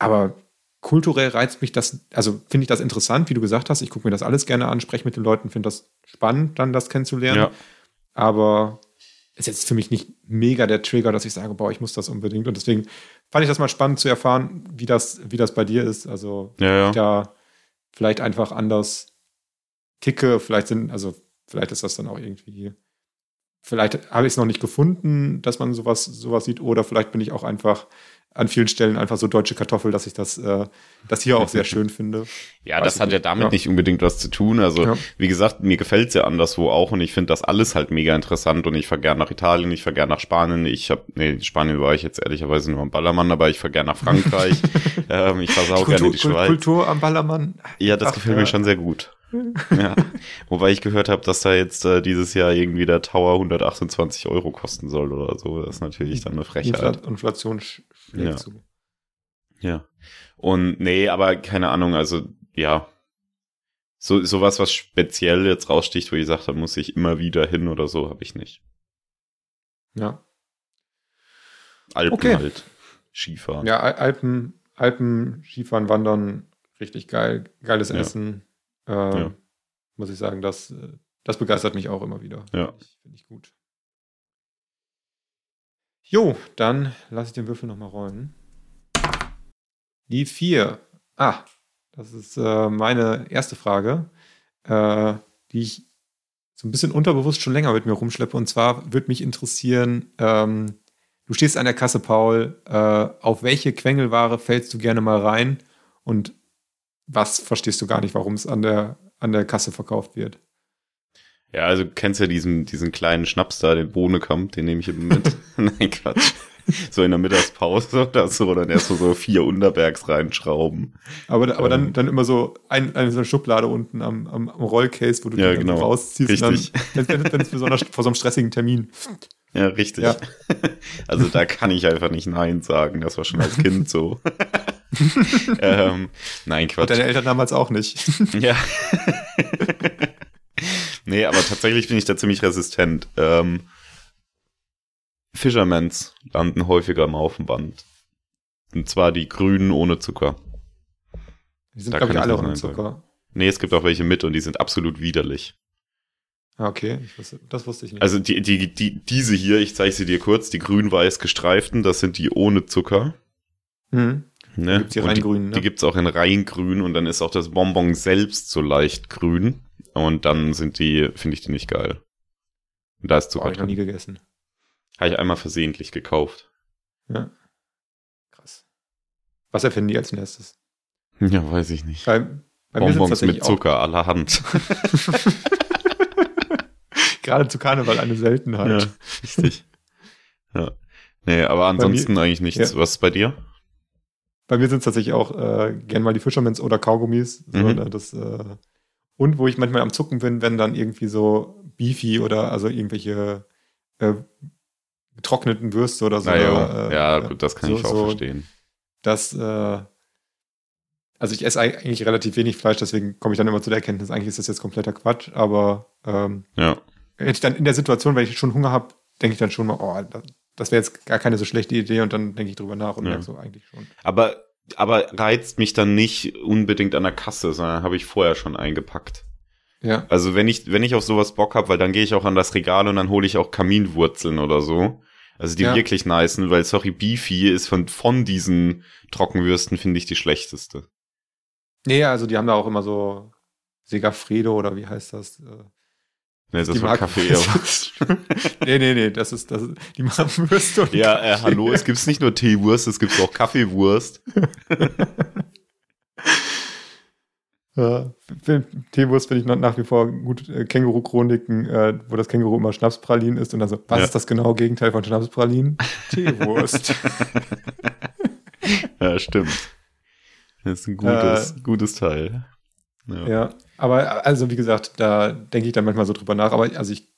Aber kulturell reizt mich das, also finde ich das interessant, wie du gesagt hast. Ich gucke mir das alles gerne an, spreche mit den Leuten, finde das spannend, dann das kennenzulernen.
Ja.
Aber ist jetzt für mich nicht mega der Trigger, dass ich sage, boah, ich muss das unbedingt. Und deswegen fand ich das mal spannend zu erfahren, wie das, wie das bei dir ist. Also
Ja, ja.
ich da vielleicht einfach anders ticke, vielleicht sind, also vielleicht ist das dann auch irgendwie, vielleicht habe ich es noch nicht gefunden, dass man sowas, sowas sieht, oder vielleicht bin ich auch einfach an vielen Stellen einfach so deutsche Kartoffel, dass ich das, äh, das hier auch sehr schön finde.
Ja,
Weiß
das hat ja damit
Ja.
nicht unbedingt was zu tun. Also,
Ja.
wie gesagt, mir gefällt's ja anderswo auch und ich finde das alles halt mega interessant und ich fahr gern nach Italien, ich fahr gern nach Spanien, ich hab, nee, in Spanien war ich jetzt ehrlicherweise nur am Ballermann, aber ich fahr gern nach Frankreich, ähm, ich fahr auch gerne in die Schweiz.
Kultur am Ballermann.
Ja, das
Ach,
gefällt
ja.
mir schon sehr gut. ja. Wobei ich gehört habe, dass da jetzt äh, dieses Jahr irgendwie der Tower 128 Euro kosten soll oder so. Das ist natürlich dann eine Frechheit.
Infl Inflation sch- schlägt
Ja.
zu.
Ja. Und nee, aber keine Ahnung, also ja. So sowas, was speziell jetzt raussticht, wo ich sage, da muss ich immer wieder hin oder so, habe ich nicht.
Ja.
Alpen
Okay.
halt. Skifahren.
Ja, Al- Alpen, Alpen, Skifahren, Wandern, richtig geil. Geiles
Ja.
Essen. Äh,
Ja.
Muss ich sagen, das, äh, das begeistert mich auch immer wieder.
Ja.
Finde ich, find ich gut. Jo, dann lasse ich den Würfel nochmal rollen. Die vier. Ah, das ist äh, meine erste Frage, äh, die ich so ein bisschen unterbewusst schon länger mit mir rumschleppe. Und zwar würde mich interessieren, ähm, du stehst an der Kasse, Paul, äh, auf welche Quengelware fällst du gerne mal rein und was verstehst du gar nicht, warum es an der, an der Kasse verkauft wird?
Ja, also du kennst ja diesen, diesen kleinen Schnaps da, den Bohnekamp, den nehme ich immer mit. Nein, Quatsch. So in der Mittagspause oder so, dann erst so, so vier Unterbergs reinschrauben.
Aber, aber ähm. dann, dann immer so ein, eine so eine Schublade unten am, am, am Rollcase, wo du
ja, genau.
rausziehst.
Richtig.
Dann, wenn, wenn, wenn es besonders vor so einem stressigen Termin.
Ja, richtig. Ja. Also da kann ich einfach nicht Nein sagen. Das war schon als Kind so. ähm, nein, Quatsch. Und
deine Eltern damals auch nicht.
ja. nee, aber tatsächlich bin ich da ziemlich resistent. Ähm, Fishermans landen häufiger im Haufenband. Und zwar die grünen ohne Zucker.
Die sind, glaube ich, alle ohne Zucker.
Nee, es gibt auch welche mit und die sind absolut widerlich.
Ah, okay, wusste, das wusste ich nicht.
Also die, die, die, diese hier, ich zeige sie dir kurz, die grün-weiß gestreiften, das sind die ohne Zucker.
Mhm.
Ne? Gibt's die, grün, ne? die gibt's auch in rein grün und dann ist auch das Bonbon selbst so leicht grün. Und dann sind die, finde ich die nicht geil. Und da ist Zucker.
Habe ich noch nie gegessen.
Habe ich einmal versehentlich gekauft.
Ja. Krass. Was erfinden die als nächstes?
Ja, weiß ich nicht.
Bei, bei
Bonbons mit Zucker allerhand.
Gerade zu Karneval eine Seltenheit.
Ja, richtig. Ja. Nee, aber ansonsten eigentlich nichts. Ja. Was ist bei dir?
Bei mir sind es tatsächlich auch äh, gern mal die Fischermans oder Kaugummis. So, mhm. Ne, das, äh, und wo ich manchmal am Zucken bin, wenn dann irgendwie so Beefy oder also irgendwelche äh, getrockneten Würste oder so.
Naja, äh, ja, gut, das kann so, ich auch so, verstehen.
Das, äh, also ich esse eigentlich relativ wenig Fleisch, deswegen komme ich dann immer zu der Erkenntnis, eigentlich ist das jetzt kompletter Quatsch, aber ähm,
ja.
hätte ich dann in der Situation, wenn ich schon Hunger habe, denke ich dann schon mal, oh, das wäre jetzt gar keine so schlechte Idee und dann denke ich drüber nach und ja. denke so eigentlich schon.
Aber, aber reizt mich dann nicht unbedingt an der Kasse, sondern habe ich vorher schon eingepackt.
Ja.
Also wenn ich, wenn ich auf sowas Bock habe, weil dann gehe ich auch an das Regal und dann hole ich auch Kaminwurzeln oder so. Also die ja. wirklich nicen, weil sorry, Beefy ist von, von diesen Trockenwürsten, finde ich, die schlechteste.
Nee, also die haben da auch immer so Segafredo oder wie heißt das?
Nee, das war Kaffee.
nee, nee, nee, das ist, das ist, die machen Würste und
Ja, äh, hallo, es gibt nicht nur Teewurst, es gibt auch Kaffeewurst.
ja, Teewurst finde ich nach wie vor gut. Äh, Känguru-Chroniken, äh, wo das Känguru immer Schnapspralin ist und dann so, was ja. ist das genaue Gegenteil von Schnapspralin? Teewurst.
ja, stimmt. Das ist ein gutes, äh, gutes Teil.
Ja. ja. Aber also wie gesagt, da denke ich dann manchmal so drüber nach. Aber also ich,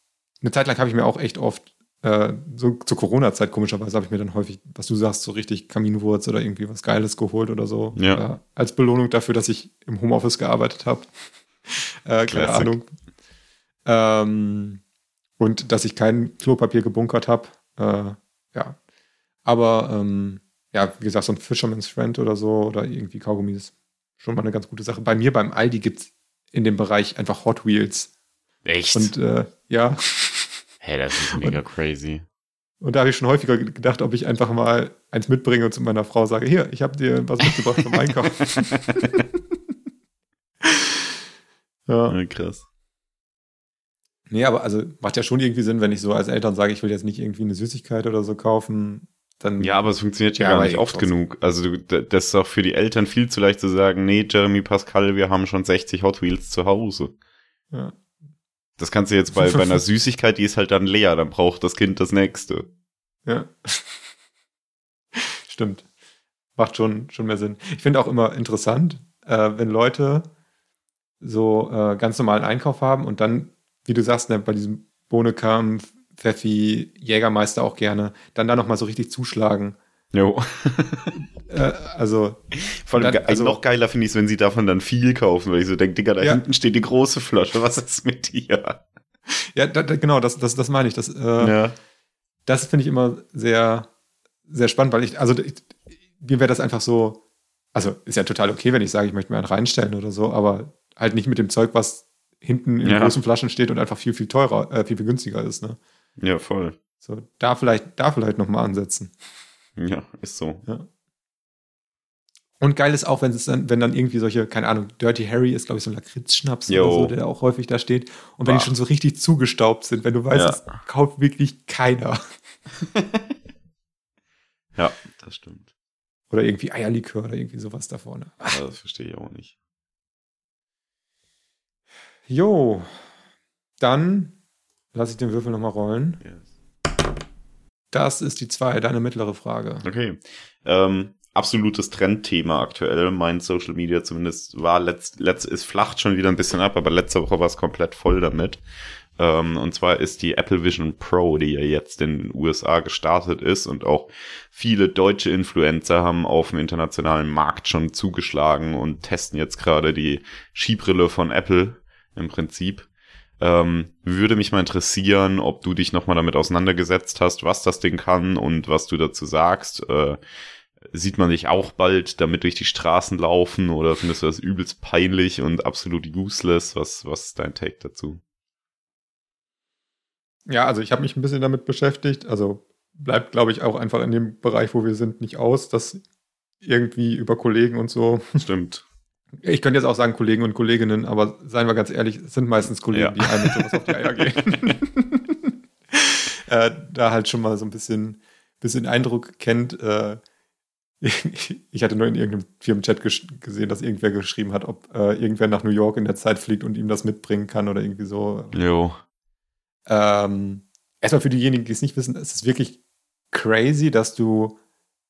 eine Zeit lang habe ich mir auch echt oft, äh, so zur Corona-Zeit komischerweise, habe ich mir dann häufig, was du sagst, so richtig Kaminwurz oder irgendwie was Geiles geholt oder so.
Ja.
Äh, als Belohnung dafür, dass ich im Homeoffice gearbeitet habe. äh, keine Ahnung. Ähm, und dass ich kein Klopapier gebunkert habe. Äh, ja. Aber ähm, ja, wie gesagt, so ein Fisherman's Friend oder so oder irgendwie Kaugummis schon mal eine ganz gute Sache. Bei mir beim Aldi gibt es in dem Bereich einfach Hot Wheels.
Echt?
Und äh, ja.
Hey, das ist mega und, crazy.
Und da habe ich schon häufiger gedacht, ob ich einfach mal eins mitbringe und zu meiner Frau sage, hier, ich habe dir was mitgebracht zum Einkaufen.
ja. ja. Krass.
Nee, aber also macht ja schon irgendwie Sinn, wenn ich so als Eltern sage, ich will jetzt nicht irgendwie eine Süßigkeit oder so kaufen, dann.
Ja, aber es funktioniert ja, ja gar nicht oft genug. Also das ist auch für die Eltern viel zu leicht zu sagen, nee, Jeremy Pascal, wir haben schon 60 Hot Wheels zu Hause.
Ja.
Das kannst du jetzt bei, bei einer Süßigkeit, die ist halt dann leer, dann braucht das Kind das nächste.
Ja. Stimmt. Macht schon, schon mehr Sinn. Ich finde auch immer interessant, äh, wenn Leute so äh, ganz normalen Einkauf haben und dann, wie du sagst, ne, bei diesem Bohnenkampf, Pfeffi, Jägermeister auch gerne, dann da nochmal so richtig zuschlagen.
Jo.
äh, also,
Vor allem, also noch geiler finde ich es, wenn sie davon dann viel kaufen, weil ich so denke, Digga, da ja. hinten steht die große Flasche, was ist mit dir?
Ja, da, da, genau, das, das, das meine ich. Das, äh,
ja.
das finde ich immer sehr, sehr spannend, weil ich, also ich, mir wäre das einfach so, also ist ja total okay, wenn ich sage, ich möchte mir einen reinstellen oder so, aber halt nicht mit dem Zeug, was hinten in ja. großen Flaschen steht und einfach viel, viel teurer, äh, viel, viel günstiger ist, ne?
Ja, voll.
So, da vielleicht, da vielleicht nochmal ansetzen.
Ja, ist so.
Ja. Und geil ist auch, wenn es dann, wenn dann irgendwie solche, keine Ahnung, Dirty Harry ist, glaube ich, so ein Lakritzschnaps oder so, der auch häufig da steht. Und wenn bah. die schon so richtig zugestaubt sind, wenn du weißt, ja. das kauft wirklich keiner.
ja, das stimmt.
Oder irgendwie Eierlikör oder irgendwie sowas da vorne.
Ja, das verstehe ich auch nicht.
Jo, dann lasse ich den Würfel nochmal rollen. Yes. Das ist die zwei, deine mittlere Frage.
Okay. Ähm, absolutes Trendthema aktuell. Mein Social Media zumindest war letzt, letzt, es flacht schon wieder ein bisschen ab, aber letzte Woche war es komplett voll damit. Ähm, und zwar ist die Apple Vision Pro, die ja jetzt in den USA gestartet ist und auch viele deutsche Influencer haben auf dem internationalen Markt schon zugeschlagen und testen jetzt gerade die Skibrille von Apple im Prinzip. Ähm, würde mich mal interessieren, ob du dich nochmal damit auseinandergesetzt hast, was das Ding kann und was du dazu sagst. Äh, sieht man dich auch bald damit durch die Straßen laufen oder findest du das übelst peinlich und absolut useless? Was, was ist dein Take dazu?
Ja, also ich habe mich ein bisschen damit beschäftigt. Also bleibt, glaube ich, auch einfach in dem Bereich, wo wir sind, nicht aus, dass irgendwie über Kollegen und so.
Stimmt.
Ich könnte jetzt auch sagen Kollegen und Kolleginnen, aber seien wir ganz ehrlich, es sind meistens Kollegen, ja. die einem mit sowas auf die Eier gehen. äh, da halt schon mal so ein bisschen, bisschen Eindruck kennt, äh, ich hatte nur in irgendeinem Firmenchat gesehen, dass irgendwer geschrieben hat, ob äh, irgendwer nach New York in der Zeit fliegt und ihm das mitbringen kann oder irgendwie so.
Jo.
Ähm, erstmal für diejenigen, die es nicht wissen, es ist wirklich crazy, dass du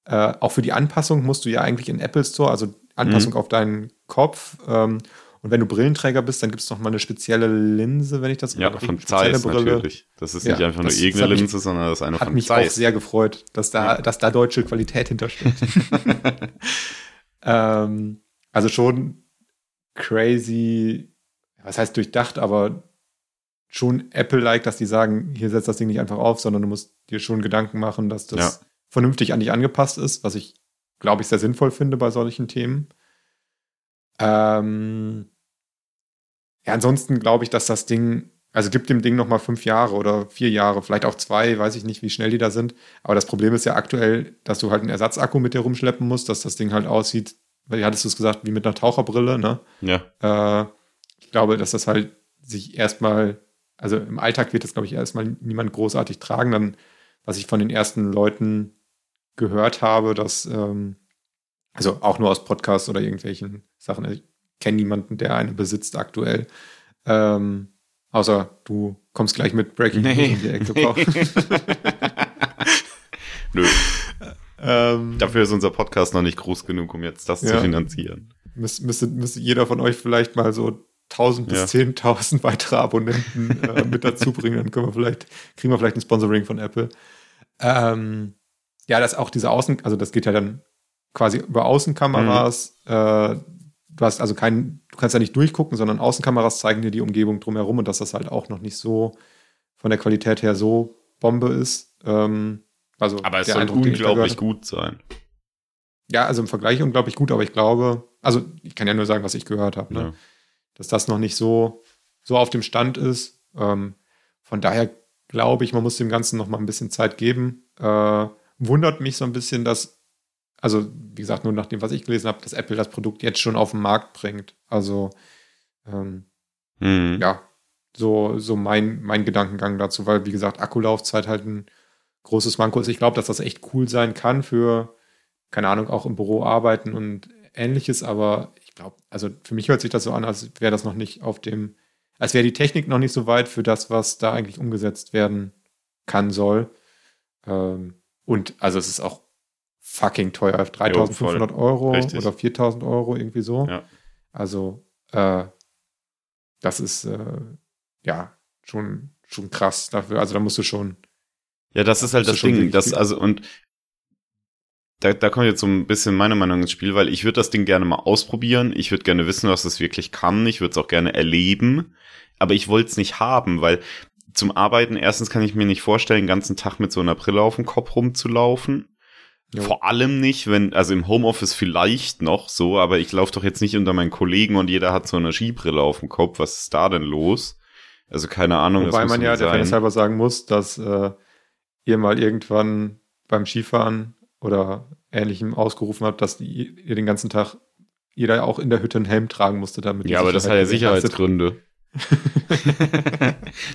äh, auch für die Anpassung musst du ja eigentlich in Apple Store, also Anpassung mhm. auf deinen Kopf. Ähm, und wenn du Brillenträger bist, dann gibt es noch mal eine spezielle Linse, wenn ich das
Ja, von Zeiss natürlich. Das ist ja, nicht einfach nur irgendeine Linse, mich, sondern das ist eine
von Zeiss. Hat mich auch sehr gefreut, dass da, dass da deutsche Qualität hintersteht. ähm, also schon crazy, was heißt durchdacht, aber schon Apple-like, dass die sagen, hier setzt das Ding nicht einfach auf, sondern du musst dir schon Gedanken machen, dass das ja. vernünftig an dich angepasst ist, was ich, glaube ich, sehr sinnvoll finde bei solchen Themen. Ähm, ja, ansonsten glaube ich, dass das Ding, also gibt dem Ding nochmal fünf Jahre oder vier Jahre, vielleicht auch zwei, weiß ich nicht, wie schnell die da sind. Aber das Problem ist ja aktuell, dass du halt einen Ersatzakku mit dir rumschleppen musst, dass das Ding halt aussieht, weil hattest du es gesagt, wie mit einer Taucherbrille, ne?
Ja.
Äh, ich glaube, dass das halt sich erstmal, also im Alltag wird das, glaube ich, erstmal niemand großartig tragen. Dann, was ich von den ersten Leuten gehört habe, dass, ähm, also auch nur aus Podcasts oder irgendwelchen Sachen. Ich kenne niemanden, der eine besitzt aktuell. Ähm, außer du kommst gleich mit Breaking
nee. News um die Ecke. Nö. Ähm, Dafür ist unser Podcast noch nicht groß genug, um jetzt das ja. zu finanzieren.
Müsste, müsste, müsste jeder von euch vielleicht mal so 1000 bis ja. 10.000 weitere Abonnenten äh, mit dazu bringen, dann können wir vielleicht, kriegen wir vielleicht ein Sponsoring von Apple. Ähm, ja, das auch diese Außen, also das geht ja dann quasi über Außenkameras. Mhm. Äh, du hast also keinen, du kannst ja nicht durchgucken, sondern Außenkameras zeigen dir die Umgebung drumherum und dass das halt auch noch nicht so von der Qualität her so Bombe ist. Ähm, also
aber es soll Eindruck, unglaublich gut sein.
Ja, also im Vergleich unglaublich gut, aber ich glaube, also ich kann ja nur sagen, was ich gehört habe, ne? ja. dass das noch nicht so, so auf dem Stand ist. Ähm, von daher glaube ich, man muss dem Ganzen noch mal ein bisschen Zeit geben. Äh, wundert mich so ein bisschen, dass also wie gesagt, nur nach dem, was ich gelesen habe, dass Apple das Produkt jetzt schon auf den Markt bringt. Also ähm, mhm. ja, so, so mein, mein Gedankengang dazu, weil wie gesagt, Akkulaufzeit halt ein großes Manko ist. Ich glaube, dass das echt cool sein kann für, keine Ahnung, auch im Büro arbeiten und ähnliches, aber ich glaube, also für mich hört sich das so an, als wäre das noch nicht auf dem, als wäre die Technik noch nicht so weit für das, was da eigentlich umgesetzt werden kann soll. Ähm, und also es ist auch fucking teuer. 3500 jo, Euro Richtig. oder 4000 Euro, irgendwie so.
Ja.
Also, äh, das ist, äh, ja, schon, schon krass dafür. Also, da musst du schon.
Ja, das ist halt das Ding. Das, also, und da, da kommt jetzt so ein bisschen meine Meinung ins Spiel, weil ich würde das Ding gerne mal ausprobieren. Ich würde gerne wissen, was es wirklich kann. Ich würde es auch gerne erleben. Aber ich wollte es nicht haben, weil zum Arbeiten erstens kann ich mir nicht vorstellen, den ganzen Tag mit so einer Brille auf dem Kopf rumzulaufen. Jo. Vor allem nicht, wenn, also im Homeoffice vielleicht noch so, aber ich laufe doch jetzt nicht unter meinen Kollegen und jeder hat so eine Skibrille auf dem Kopf. Was ist da denn los? Also keine Ahnung.
Wobei man ja der Fairness halber sagen muss, dass äh, ihr mal irgendwann beim Skifahren oder ähnlichem ausgerufen habt, dass die, ihr den ganzen Tag jeder auch in der Hütte einen Helm tragen musste, damit.
Ja, aber das hat ja Sicherheitsgründe.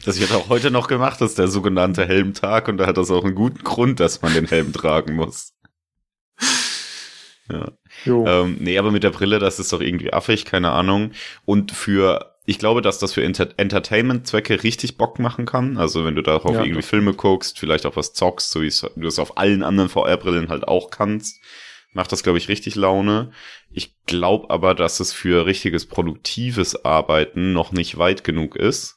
das wird auch heute noch gemacht, das ist der sogenannte Helmtag und da hat das auch einen guten Grund, dass man den Helm tragen muss. Ja. Ähm, nee, aber mit der Brille, das ist doch irgendwie affig, keine Ahnung. Und für, ich glaube, dass das für Enter Entertainment-Zwecke richtig Bock machen kann. Also wenn du darauf ja, irgendwie Filme guckst, vielleicht auch was zockst, so wie du es auf allen anderen VR-Brillen halt auch kannst, macht das, glaube ich, richtig Laune. Ich glaube aber, dass es für richtiges produktives Arbeiten noch nicht weit genug ist.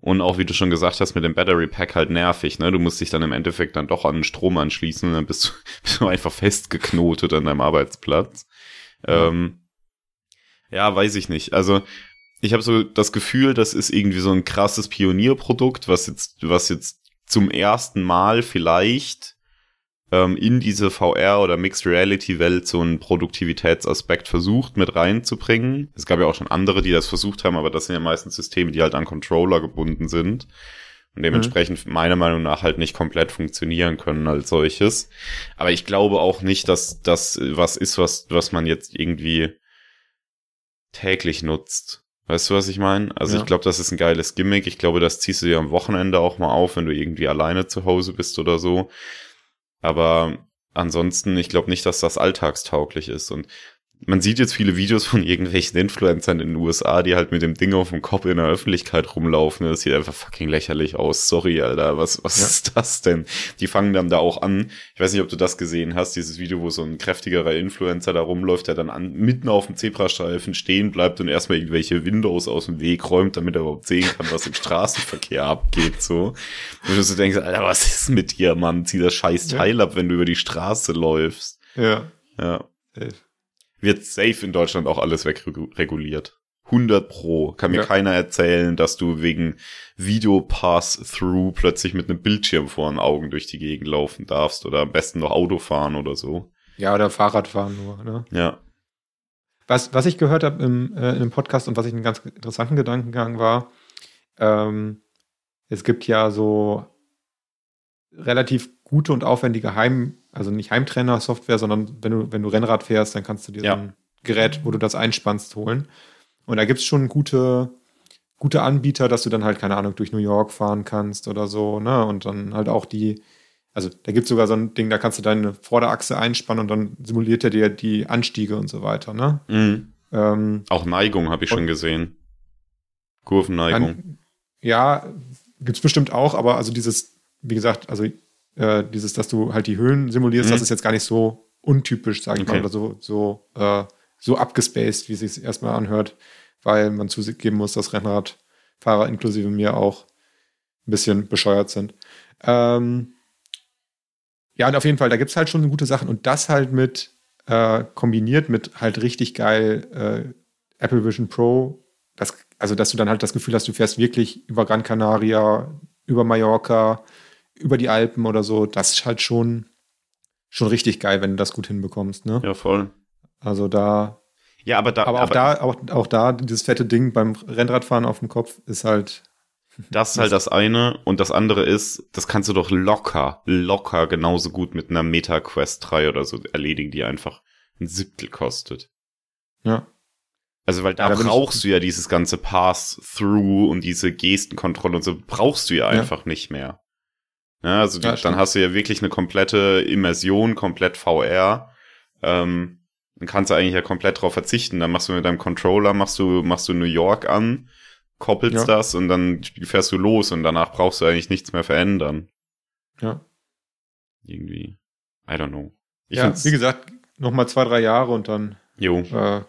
Und auch, wie du schon gesagt hast, mit dem Battery Pack halt nervig, ne? Du musst dich dann im Endeffekt dann doch an den Strom anschließen und dann bist du, bist du einfach festgeknotet an deinem Arbeitsplatz. Ja. Ähm, ja, weiß ich nicht. Also, ich habe so das Gefühl, das ist irgendwie so ein krasses Pionierprodukt, was jetzt, was jetzt zum ersten Mal vielleicht ähm, in diese VR oder Mixed Reality Welt so einen Produktivitätsaspekt versucht mit reinzubringen. Es gab ja auch schon andere, die das versucht haben, aber das sind ja meistens Systeme, die halt an Controller gebunden sind und dementsprechend mhm. meiner Meinung nach halt nicht komplett funktionieren können als solches. Aber ich glaube auch nicht, dass das was ist, was, was man jetzt irgendwie täglich nutzt. Weißt du, was ich meine? Also ja. ich glaube, das ist ein geiles Gimmick. Ich glaube, das ziehst du dir am Wochenende auch mal auf, wenn du irgendwie alleine zu Hause bist oder so. Aber ansonsten, ich glaube nicht, dass das alltagstauglich ist. Und man sieht jetzt viele Videos von irgendwelchen Influencern in den USA, die halt mit dem Ding auf dem Kopf in der Öffentlichkeit rumlaufen. Das sieht einfach fucking lächerlich aus. Sorry, Alter. Was, was ja. ist das denn? Die fangen dann da auch an. Ich weiß nicht, ob du das gesehen hast, dieses Video, wo so ein kräftigerer Influencer da rumläuft, der dann an, mitten auf dem Zebrastreifen stehen bleibt und erstmal irgendwelche Windows aus dem Weg räumt, damit er überhaupt sehen kann, was im Straßenverkehr abgeht, so. Und du denkst, Alter, was ist mit dir, Mann? Zieh das scheiß Teil ja. ab, wenn du über die Straße läufst.
Ja.
Ja. Elf wird safe in Deutschland auch alles wegreguliert. 100 pro. Kann mir ja. keiner erzählen, dass du wegen Video Pass-Through plötzlich mit einem Bildschirm vor den Augen durch die Gegend laufen darfst oder am besten noch Auto fahren oder so.
Ja, oder Fahrrad fahren nur, ne?
Ja.
Was, was ich gehört habe im, äh, in einem Podcast und was ich einen ganz interessanten Gedankengang war, ähm, es gibt ja so relativ gute und aufwendige Heim, also nicht Heimtrainer-Software, sondern wenn du, wenn du Rennrad fährst, dann kannst du dir ja. so ein Gerät, wo du das einspannst, holen. Und da gibt es schon gute, gute Anbieter, dass du dann halt, keine Ahnung, durch New York fahren kannst oder so, ne? Und dann halt auch die, also da gibt es sogar so ein Ding, da kannst du deine Vorderachse einspannen und dann simuliert er dir die Anstiege und so weiter, ne?
Mhm. Ähm, auch Neigung habe ich schon gesehen. Kurvenneigung. An,
ja, gibt's bestimmt auch, aber also dieses wie gesagt, also äh, dieses, dass du halt die Höhen simulierst, mhm. das ist jetzt gar nicht so untypisch, sage ich okay. mal, oder so, so, äh, so abgespaced, wie es sich erstmal anhört, weil man zugeben muss, dass Rennradfahrer inklusive mir auch ein bisschen bescheuert sind. Ähm, ja, und auf jeden Fall, da gibt es halt schon gute Sachen und das halt mit äh, kombiniert mit halt richtig geil äh, Apple Vision Pro, das, also dass du dann halt das Gefühl hast, du fährst wirklich über Gran Canaria, über Mallorca, über die Alpen oder so, das ist halt schon, schon richtig geil, wenn du das gut hinbekommst, ne?
Ja, voll.
Also da.
Ja, aber da.
Aber auch aber, da, auch, auch da, dieses fette Ding beim Rennradfahren auf dem Kopf ist halt.
Das ist halt das eine. Und das andere ist, das kannst du doch locker, locker genauso gut mit einer Meta Quest 3 oder so erledigen, die einfach ein Siebtel kostet.
Ja.
Also, weil da, ja, da brauchst du ja dieses ganze Pass-Through und diese Gestenkontrolle und so brauchst du ja einfach ja. nicht mehr. Ja, also die, dann hast du ja wirklich eine komplette Immersion, komplett VR. Ähm, dann kannst du eigentlich ja komplett drauf verzichten. Dann machst du mit deinem Controller, machst du, machst du New York an, koppelst ja. das und dann fährst du los und danach brauchst du eigentlich nichts mehr verändern.
Ja.
Irgendwie. I don't know.
Ich ja, wie gesagt, noch mal zwei, drei Jahre und dann.
Jo. Äh,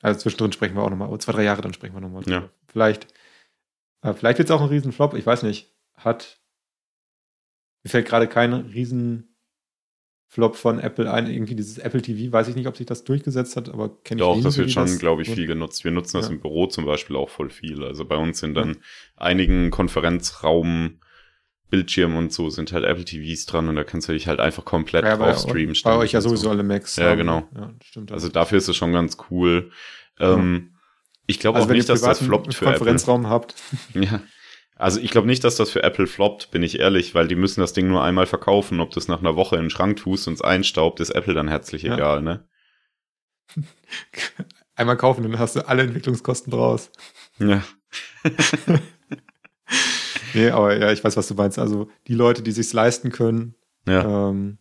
also zwischendrin sprechen wir auch noch mal. Oh, zwei, drei Jahre, dann sprechen wir noch mal.
Ja.
Vielleicht, äh, vielleicht wird es auch ein Riesenflop. Ich weiß nicht. Hat mir fällt gerade kein Riesenflop von Apple ein. Irgendwie dieses Apple TV, weiß ich nicht, ob sich das durchgesetzt hat, aber kenne ich.
Doch, das wird schon, glaube ich, viel genutzt. Wir nutzen das ja. im Büro zum Beispiel auch voll viel. Also bei uns sind dann ja. einigen Konferenzraum Bildschirm und so sind halt Apple TVs dran und da kannst du dich halt einfach komplett ja, drauf streamen.
Bei euch ja sowieso so. alle Macs.
Ja, haben. genau. Ja, stimmt. Also dafür ist es schon ganz cool. Ähm, ich glaube also auch nicht, dass das floppt
für Konferenzraum
Apple.
habt.
Ja. Also ich glaube nicht, dass das für Apple floppt, bin ich ehrlich, weil die müssen das Ding nur einmal verkaufen. Ob du es nach einer Woche in den Schrank tust und es einstaubt, ist Apple dann herzlich ja. egal, ne?
Einmal kaufen, dann hast du alle Entwicklungskosten draus.
Ja.
nee, aber ja, ich weiß, was du meinst. Also die Leute, die sich's leisten können,
ja,
ähm,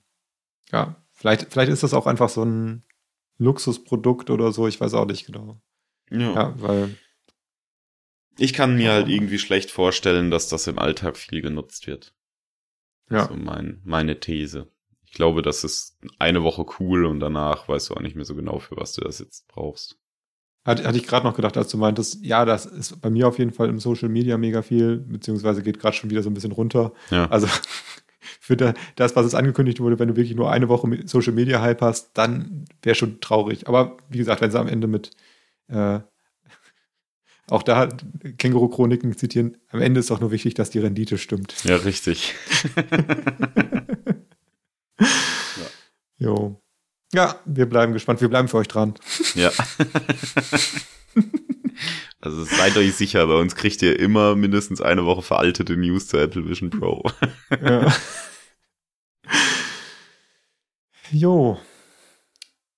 ja vielleicht, vielleicht ist das auch einfach so ein Luxusprodukt oder so, ich weiß auch nicht genau.
Ja,
ja weil.
Ich kann mir halt irgendwie schlecht vorstellen, dass das im Alltag viel genutzt wird.
Ja.
So mein, meine These. Ich glaube, das ist eine Woche cool und danach weißt du auch nicht mehr so genau, für was du das jetzt brauchst.
Hatte, hatte ich gerade noch gedacht, als du meintest, ja, das ist bei mir auf jeden Fall im Social Media mega viel, beziehungsweise geht gerade schon wieder so ein bisschen runter.
Ja.
Also für das, was es angekündigt wurde, wenn du wirklich nur eine Woche Social Media Hype hast, dann wäre schon traurig. Aber wie gesagt, wenn sie am Ende mit äh, auch da Känguru-Chroniken zitieren, am Ende ist auch nur wichtig, dass die Rendite stimmt.
Ja, richtig.
ja. Jo. Ja, wir bleiben gespannt. Wir bleiben für euch dran.
Ja. Also seid euch sicher, bei uns kriegt ihr immer mindestens eine Woche veraltete News zu Apple Vision Pro.
Ja. Jo.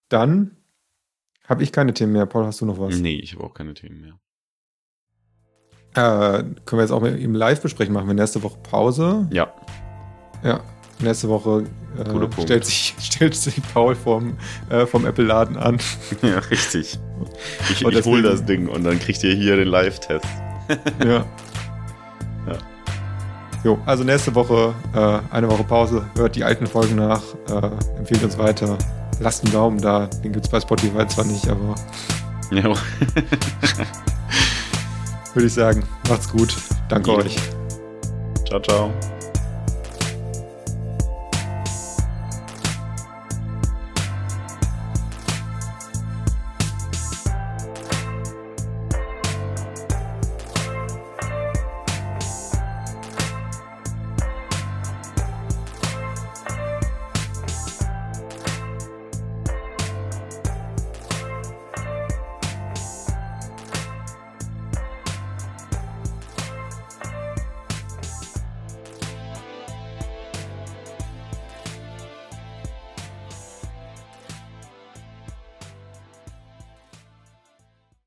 Dann habe ich keine Themen mehr. Paul, hast du noch was?
Nee, ich habe auch keine Themen mehr.
Äh, können wir jetzt auch im Live besprechen? Machen wir nächste Woche Pause?
Ja.
Ja, nächste Woche äh, stellt, sich, stellt sich Paul vom, äh, vom Apple-Laden an.
Ja, richtig. Ich, ich hole das Ding und dann kriegt ihr hier den Live-Test.
ja.
Ja.
Jo, also nächste Woche äh, eine Woche Pause, hört die alten Folgen nach, äh, empfiehlt uns weiter, lasst einen Daumen da, den gibt es bei Spotify zwar nicht, aber
ja.
Würde ich sagen, macht's gut, danke euch.
Ciao, ciao.